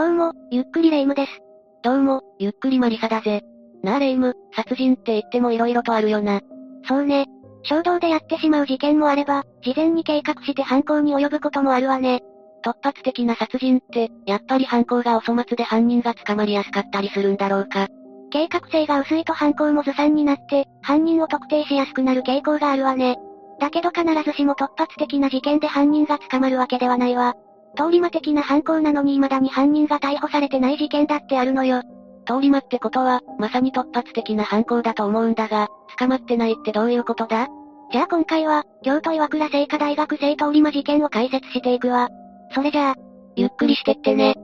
どうも、ゆっくりレ夢ムです。どうも、ゆっくりマリサだぜ。なあレ夢ム、殺人って言っても色々とあるよな。そうね。衝動でやってしまう事件もあれば、事前に計画して犯行に及ぶこともあるわね。突発的な殺人って、やっぱり犯行がお粗末で犯人が捕まりやすかったりするんだろうか。計画性が薄いと犯行もずさんになって、犯人を特定しやすくなる傾向があるわね。だけど必ずしも突発的な事件で犯人が捕まるわけではないわ。通り魔的な犯行なのに未だに犯人が逮捕されてない事件だってあるのよ。通り魔ってことは、まさに突発的な犯行だと思うんだが、捕まってないってどういうことだ？じゃあ今回は、京都岩倉聖火大学生通り魔事件を解説していくわ。それじゃあ、ゆっくりしてってね。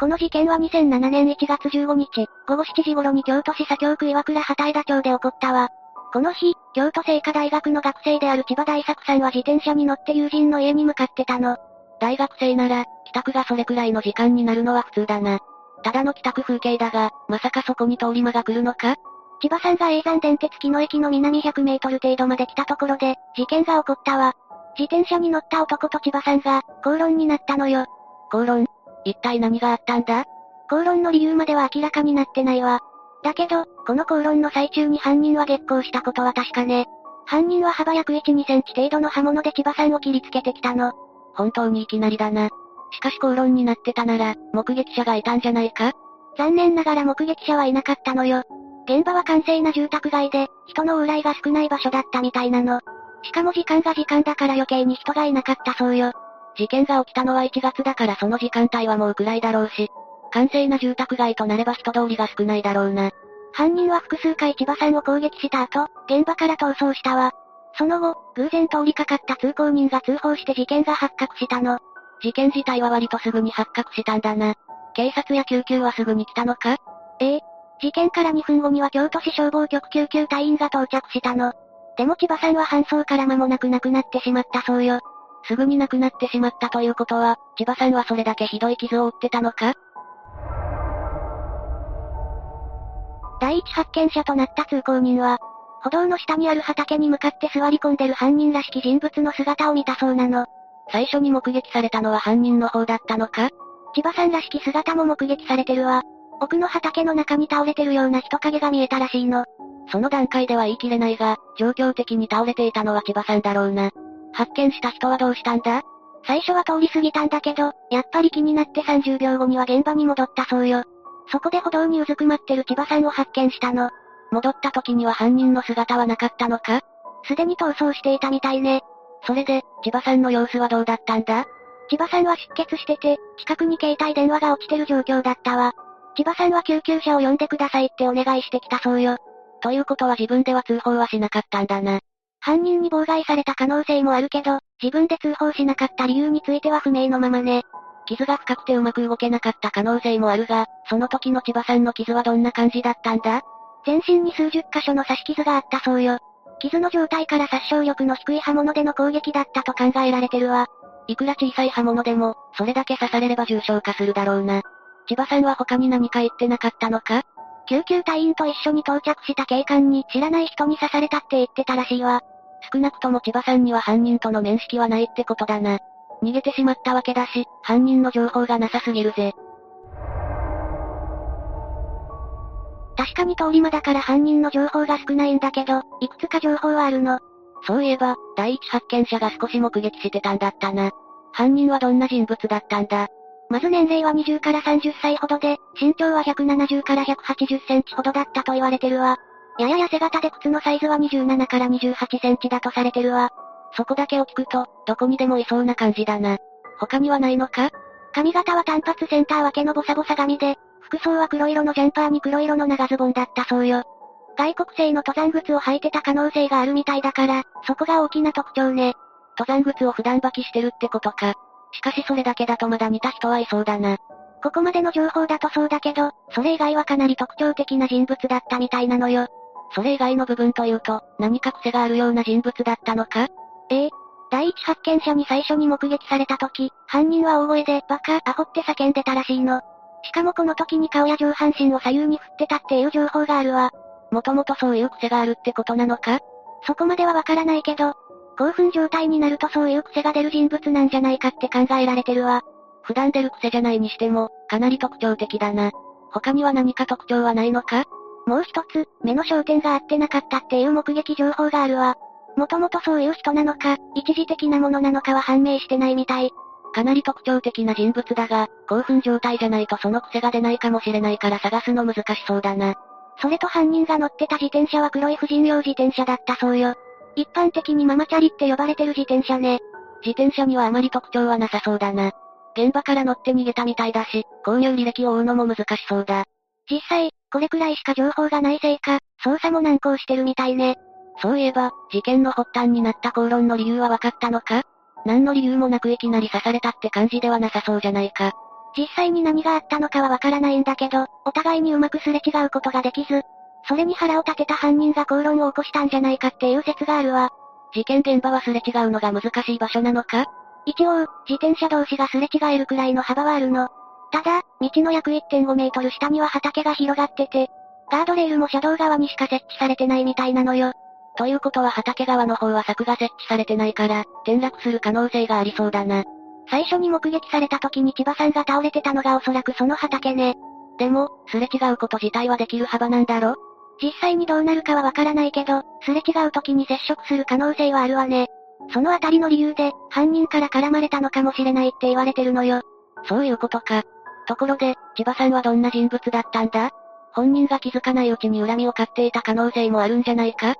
この事件は2007年1月15日、午後7時頃に京都市左京区岩倉畑枝町で起こったわ。この日、京都聖火大学の学生である千葉大作さんは自転車に乗って友人の家に向かってたの。大学生なら、帰宅がそれくらいの時間になるのは普通だな。ただの帰宅風景だが、まさかそこに通り魔が来るのか？千葉さんが永山電鉄木の駅の南100メートル程度まで来たところで、事件が起こったわ。自転車に乗った男と千葉さんが、口論になったのよ。口論？一体何があったんだ？口論の理由までは明らかになってないわ。だけど、この口論の最中に犯人は激高したことは確かね。犯人は幅約1、2センチ程度の刃物で千葉さんを切りつけてきたの。本当にいきなりだな。しかし口論になってたなら、目撃者がいたんじゃないか？残念ながら目撃者はいなかったのよ。現場は閑静な住宅街で、人の往来が少ない場所だったみたいなの。しかも時間が時間だから余計に人がいなかったそうよ。事件が起きたのは1月だからその時間帯はもう暗いだろうし、閑静な住宅街となれば人通りが少ないだろうな。犯人は複数回千葉さんを攻撃した後、現場から逃走したわ。その後、偶然通りかかった通行人が通報して事件が発覚したの。事件自体は割とすぐに発覚したんだな。警察や救急はすぐに来たのか？ええ。事件から2分後には京都市消防局救急隊員が到着したの。でも千葉さんは搬送から間もなく亡くなってしまったそうよ。すぐに亡くなってしまったということは、千葉さんはそれだけひどい傷を負ってたのか？第一発見者となった通行人は、歩道の下にある畑に向かって座り込んでる犯人らしき人物の姿を見たそうなの。最初に目撃されたのは犯人の方だったのか千葉さんらしき姿も目撃されてるわ。奥の畑の中に倒れてるような人影が見えたらしいの。その段階では言い切れないが、状況的に倒れていたのは千葉さんだろうな。発見した人はどうしたんだ？最初は通り過ぎたんだけど、やっぱり気になって30秒後には現場に戻ったそうよ。そこで歩道にうずくまってる千葉さんを発見したの。戻った時には犯人の姿はなかったのか？すでに逃走していたみたいね。それで、千葉さんの様子はどうだったんだ？千葉さんは出血してて、近くに携帯電話が落ちてる状況だったわ。千葉さんは救急車を呼んでくださいってお願いしてきたそうよ。ということは自分では通報はしなかったんだな。犯人に妨害された可能性もあるけど、自分で通報しなかった理由については不明のままね。傷が深くてうまく動けなかった可能性もあるが、その時の千葉さんの傷はどんな感じだったんだ？全身に数十箇所の刺し傷があったそうよ。傷の状態から殺傷力の低い刃物での攻撃だったと考えられてるわ。いくら小さい刃物でも、それだけ刺されれば重傷化するだろうな。千葉さんは他に何か言ってなかったのか？救急隊員と一緒に到着した警官に知らない人に刺されたって言ってたらしいわ。少なくとも千葉さんには犯人との面識はないってことだな。逃げてしまったわけだし、犯人の情報がなさすぎるぜ。確かに通り魔だから犯人の情報が少ないんだけど、いくつか情報はあるの。そういえば、第一発見者が少し目撃してたんだったな。犯人はどんな人物だったんだまず年齢は20から30歳ほどで、身長は170から180センチほどだったと言われてるわ。やや痩せ型で靴のサイズは27から28センチだとされてるわ。そこだけを聞くと、どこにでもいそうな感じだな。他にはないのか？髪型は単発センター分けのボサボサ髪で、服装は黒色のジャンパーに黒色の長ズボンだったそうよ。外国製の登山靴を履いてた可能性があるみたいだから、そこが大きな特徴ね。登山靴を普段履きしてるってことか。しかしそれだけだとまだ似た人はいそうだな。ここまでの情報だとそうだけど、それ以外はかなり特徴的な人物だったみたいなのよ。それ以外の部分というと、何か癖があるような人物だったのか？ええ。第一発見者に最初に目撃された時、犯人は大声で、バカ、アホって叫んでたらしいの。しかもこの時に顔や上半身を左右に振ってたっていう情報があるわ。もともとそういう癖があるってことなのか？そこまではわからないけど、興奮状態になるとそういう癖が出る人物なんじゃないかって考えられてるわ。普段出る癖じゃないにしても、かなり特徴的だな。他には何か特徴はないのか？もう一つ、目の焦点が合ってなかったっていう目撃情報があるわ。もともとそういう人なのか、一時的なものなのかは判明してないみたい。かなり特徴的な人物だが、興奮状態じゃないとその癖が出ないかもしれないから探すの難しそうだな。それと犯人が乗ってた自転車は黒い婦人用自転車だったそうよ。一般的にママチャリって呼ばれてる自転車ね。自転車にはあまり特徴はなさそうだな。現場から乗って逃げたみたいだし、購入履歴を追うのも難しそうだ。実際、これくらいしか情報がないせいか、捜査も難航してるみたいね。そういえば、事件の発端になった口論の理由は分かったのか？何の理由もなくいきなり刺されたって感じではなさそうじゃないか。実際に何があったのかはわからないんだけど、お互いにうまくすれ違うことができず、それに腹を立てた犯人が口論を起こしたんじゃないかっていう説があるわ。事件現場はすれ違うのが難しい場所なのか？一応、自転車同士がすれ違えるくらいの幅はあるの。ただ、道の約1.5メートル下には畑が広がってて、ガードレールも車道側にしか設置されてないみたいなのよ。ということは畑側の方は柵が設置されてないから、転落する可能性がありそうだな。最初に目撃された時に千葉さんが倒れてたのがおそらくその畑ね。でも、すれ違うこと自体はできる幅なんだろ？実際にどうなるかはわからないけど、すれ違う時に接触する可能性はあるわね。そのあたりの理由で、犯人から絡まれたのかもしれないって言われてるのよ。そういうことか。ところで、千葉さんはどんな人物だったんだ？本人が気づかないうちに恨みを買っていた可能性もあるんじゃないか？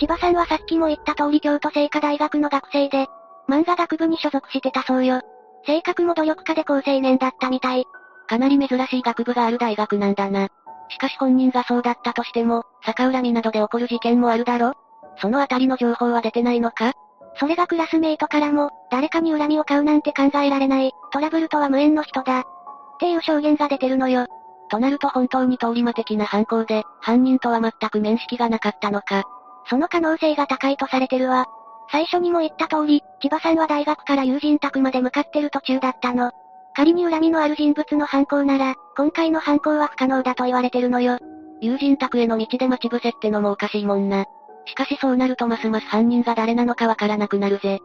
千葉さんはさっきも言った通り京都精華大学の学生で、漫画学部に所属してたそうよ。性格も努力家で高青年だったみたい。かなり珍しい学部がある大学なんだな。しかし本人がそうだったとしても、逆恨みなどで起こる事件もあるだろそのあたりの情報は出てないのかそれがクラスメイトからも、誰かに恨みを買うなんて考えられない、トラブルとは無縁の人だ。っていう証言が出てるのよ。となると本当に通り魔的な犯行で、犯人とは全く面識がなかったのか。その可能性が高いとされてるわ。最初にも言った通り、千葉さんは大学から友人宅まで向かってる途中だったの。仮に恨みのある人物の犯行なら、今回の犯行は不可能だと言われてるのよ。友人宅への道で待ち伏せってのもおかしいもんな。しかしそうなるとますます犯人が誰なのかわからなくなるぜ。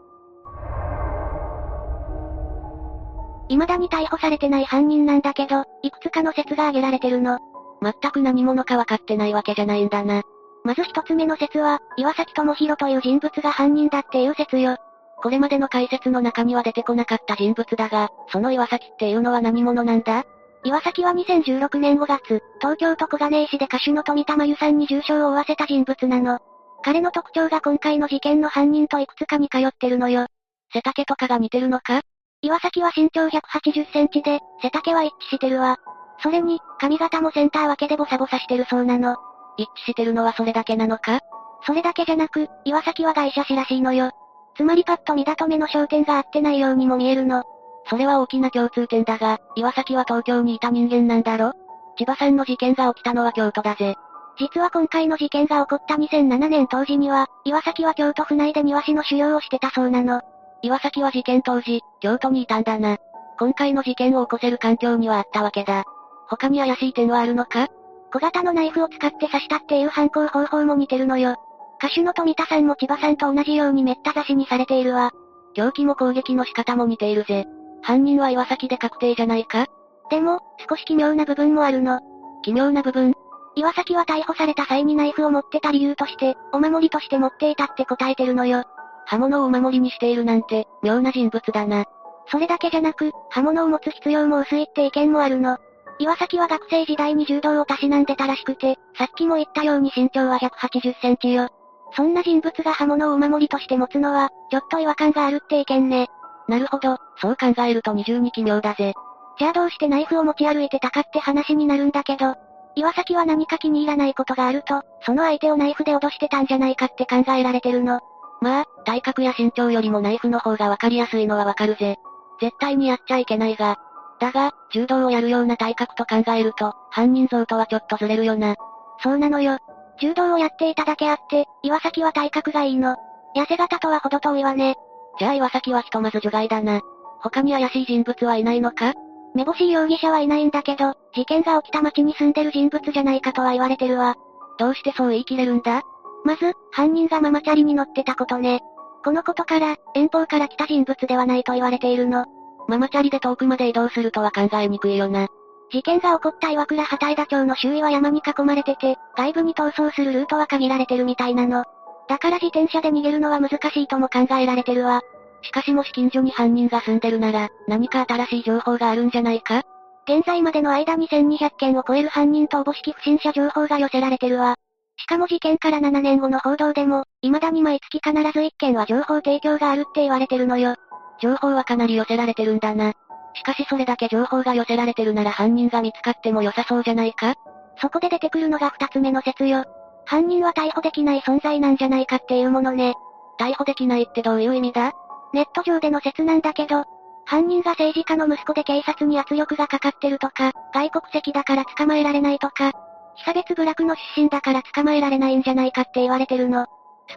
未だに逮捕されてない犯人なんだけど、いくつかの説が挙げられてるの。全く何者か分かってないわけじゃないんだな。まず一つ目の説は、岩崎智弘という人物が犯人だっていう説よ。これまでの解説の中には出てこなかった人物だが、その岩崎っていうのは何者なんだ？岩崎は2016年5月、東京都小金井市で歌手の富田真由さんに重傷を負わせた人物なの。彼の特徴が今回の事件の犯人といくつかに通ってるのよ。背丈とかが似てるのか？岩崎は身長180センチで、背丈は一致してるわ。それに、髪型もセンター分けでボサボサしてるそうなの。一致してるのはそれだけなのか？それだけじゃなく、岩崎は外車師らしいのよ。つまりパッと見だと目の焦点が合ってないようにも見えるの。それは大きな共通点だが、岩崎は東京にいた人間なんだろ？千葉さんの事件が起きたのは京都だぜ。実は今回の事件が起こった2007年当時には、岩崎は京都府内で庭師の修行をしてたそうなの。岩崎は事件当時、京都にいたんだな。今回の事件を起こせる環境にはあったわけだ。他に怪しい点はあるのか？小型のナイフを使って刺したっていう犯行方法も似てるのよ。歌手の富田さんも千葉さんと同じようにめった刺しにされているわ。凶器も攻撃の仕方も似ているぜ。犯人は岩崎で確定じゃないか？でも、少し奇妙な部分もあるの。奇妙な部分岩崎は逮捕された際にナイフを持ってた理由として、お守りとして持っていたって答えてるのよ。刃物をお守りにしているなんて、妙な人物だな。それだけじゃなく、刃物を持つ必要も薄いって意見もあるの。岩崎は学生時代に柔道をたしなんでたらしくて、さっきも言ったように身長は180センチよ。そんな人物が刃物をお守りとして持つのは、ちょっと違和感があるって意見ね。なるほど、そう考えると二重に奇妙だぜ。じゃあどうしてナイフを持ち歩いてたかって話になるんだけど、岩崎は何か気に入らないことがあると、その相手をナイフで脅してたんじゃないかって考えられてるの。まあ、体格や身長よりもナイフの方がわかりやすいのはわかるぜ。絶対にやっちゃいけないが、だが、柔道をやるような体格と考えると、犯人像とはちょっとずれるよな。そうなのよ。柔道をやっていただけあって、岩崎は体格がいいの。痩せ型とは程遠いわね。じゃあ岩崎はひとまず除外だな。他に怪しい人物はいないのか？めぼしい容疑者はいないんだけど、事件が起きた町に住んでる人物じゃないかとは言われてるわ。どうしてそう言い切れるんだ？まず、犯人がママチャリに乗ってたことね。このことから、遠方から来た人物ではないと言われているの。ママチャリで遠くまで移動するとは考えにくいよな。事件が起こった岩倉畑枝町の周囲は山に囲まれてて、外部に逃走するルートは限られてるみたいなの。だから自転車で逃げるのは難しいとも考えられてるわ。しかしもし近所に犯人が住んでるなら、何か新しい情報があるんじゃないか？現在までの間に1200件を超える犯人とおぼしき不審者情報が寄せられてるわ。しかも事件から7年後の報道でも、未だに毎月必ず1件は情報提供があるって言われてるのよ。情報はかなり寄せられてるんだな。しかしそれだけ情報が寄せられてるなら犯人が見つかっても良さそうじゃないか？そこで出てくるのが二つ目の説よ。犯人は逮捕できない存在なんじゃないかっていうものね。逮捕できないってどういう意味だ？ネット上での説なんだけど、犯人が政治家の息子で警察に圧力がかかってるとか、外国籍だから捕まえられないとか、被差別部落の出身だから捕まえられないんじゃないかって言われてるの。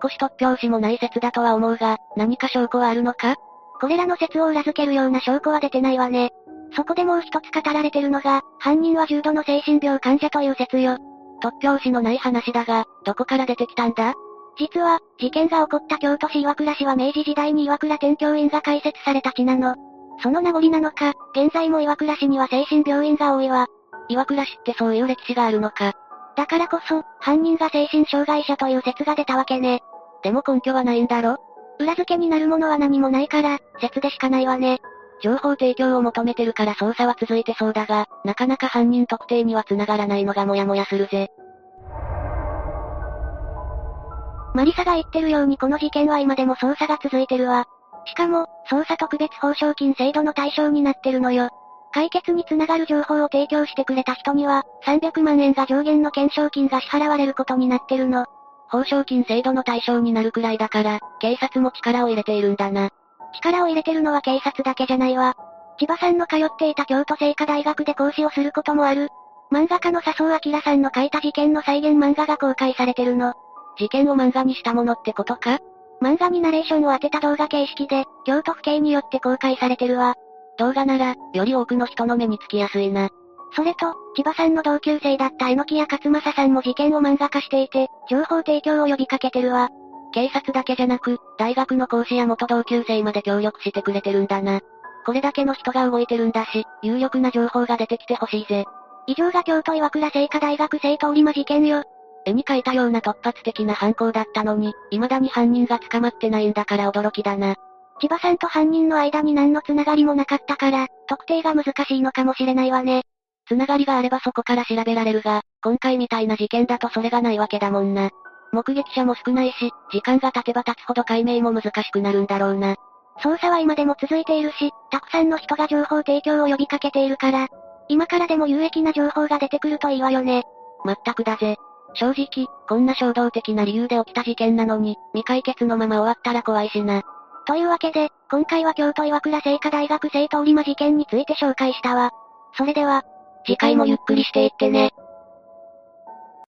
少し突拍子もない説だとは思うが、何か証拠はあるのか？これらの説を裏付けるような証拠は出てないわね。そこでもう一つ語られてるのが、犯人は重度の精神病患者という説よ。突拍子のない話だが、どこから出てきたんだ？実は、事件が起こった京都市岩倉市は明治時代に岩倉天教院が開設された地なの。その名残なのか、現在も岩倉市には精神病院が多いわ。岩倉市ってそういう歴史があるのか。だからこそ、犯人が精神障害者という説が出たわけね。でも根拠はないんだろ？裏付けになるものは何もないから、説でしかないわね。情報提供を求めてるから捜査は続いてそうだが、なかなか犯人特定には繋がらないのがモヤモヤするぜ。マリサが言ってるようにこの事件は今でも捜査が続いてるわ。しかも、捜査特別報奨金制度の対象になってるのよ。解決につながる情報を提供してくれた人には、300万円が上限の懸賞金が支払われることになってるの。報奨金制度の対象になるくらいだから、警察も力を入れているんだな。力を入れてるのは警察だけじゃないわ。千葉さんの通っていた京都精華大学で講師をすることもある。漫画家の笹生明さんの書いた事件の再現漫画が公開されてるの。事件を漫画にしたものってことか？漫画にナレーションを当てた動画形式で、京都府警によって公開されてるわ。動画なら、より多くの人の目につきやすいな。それと、千葉さんの同級生だった榎谷勝正さんも事件を漫画化していて、情報提供を呼びかけてるわ。警察だけじゃなく、大学の講師や元同級生まで協力してくれてるんだな。これだけの人が動いてるんだし、有力な情報が出てきてほしいぜ。以上が京都岩倉聖火大学生通り魔事件よ。絵に描いたような突発的な犯行だったのに、未だに犯人が捕まってないんだから驚きだな。千葉さんと犯人の間に何のつながりもなかったから、特定が難しいのかもしれないわね。つながりがあればそこから調べられるが、今回みたいな事件だとそれがないわけだもんな。目撃者も少ないし、時間が経てば経つほど解明も難しくなるんだろうな。捜査は今でも続いているし、たくさんの人が情報提供を呼びかけているから、今からでも有益な情報が出てくるといいわよね。まったくだぜ。正直、こんな衝動的な理由で起きた事件なのに、未解決のまま終わったら怖いしな。というわけで、今回は京都岩倉聖火大学生通り魔事件について紹介したわ。それでは、次回もゆっくりしていってね。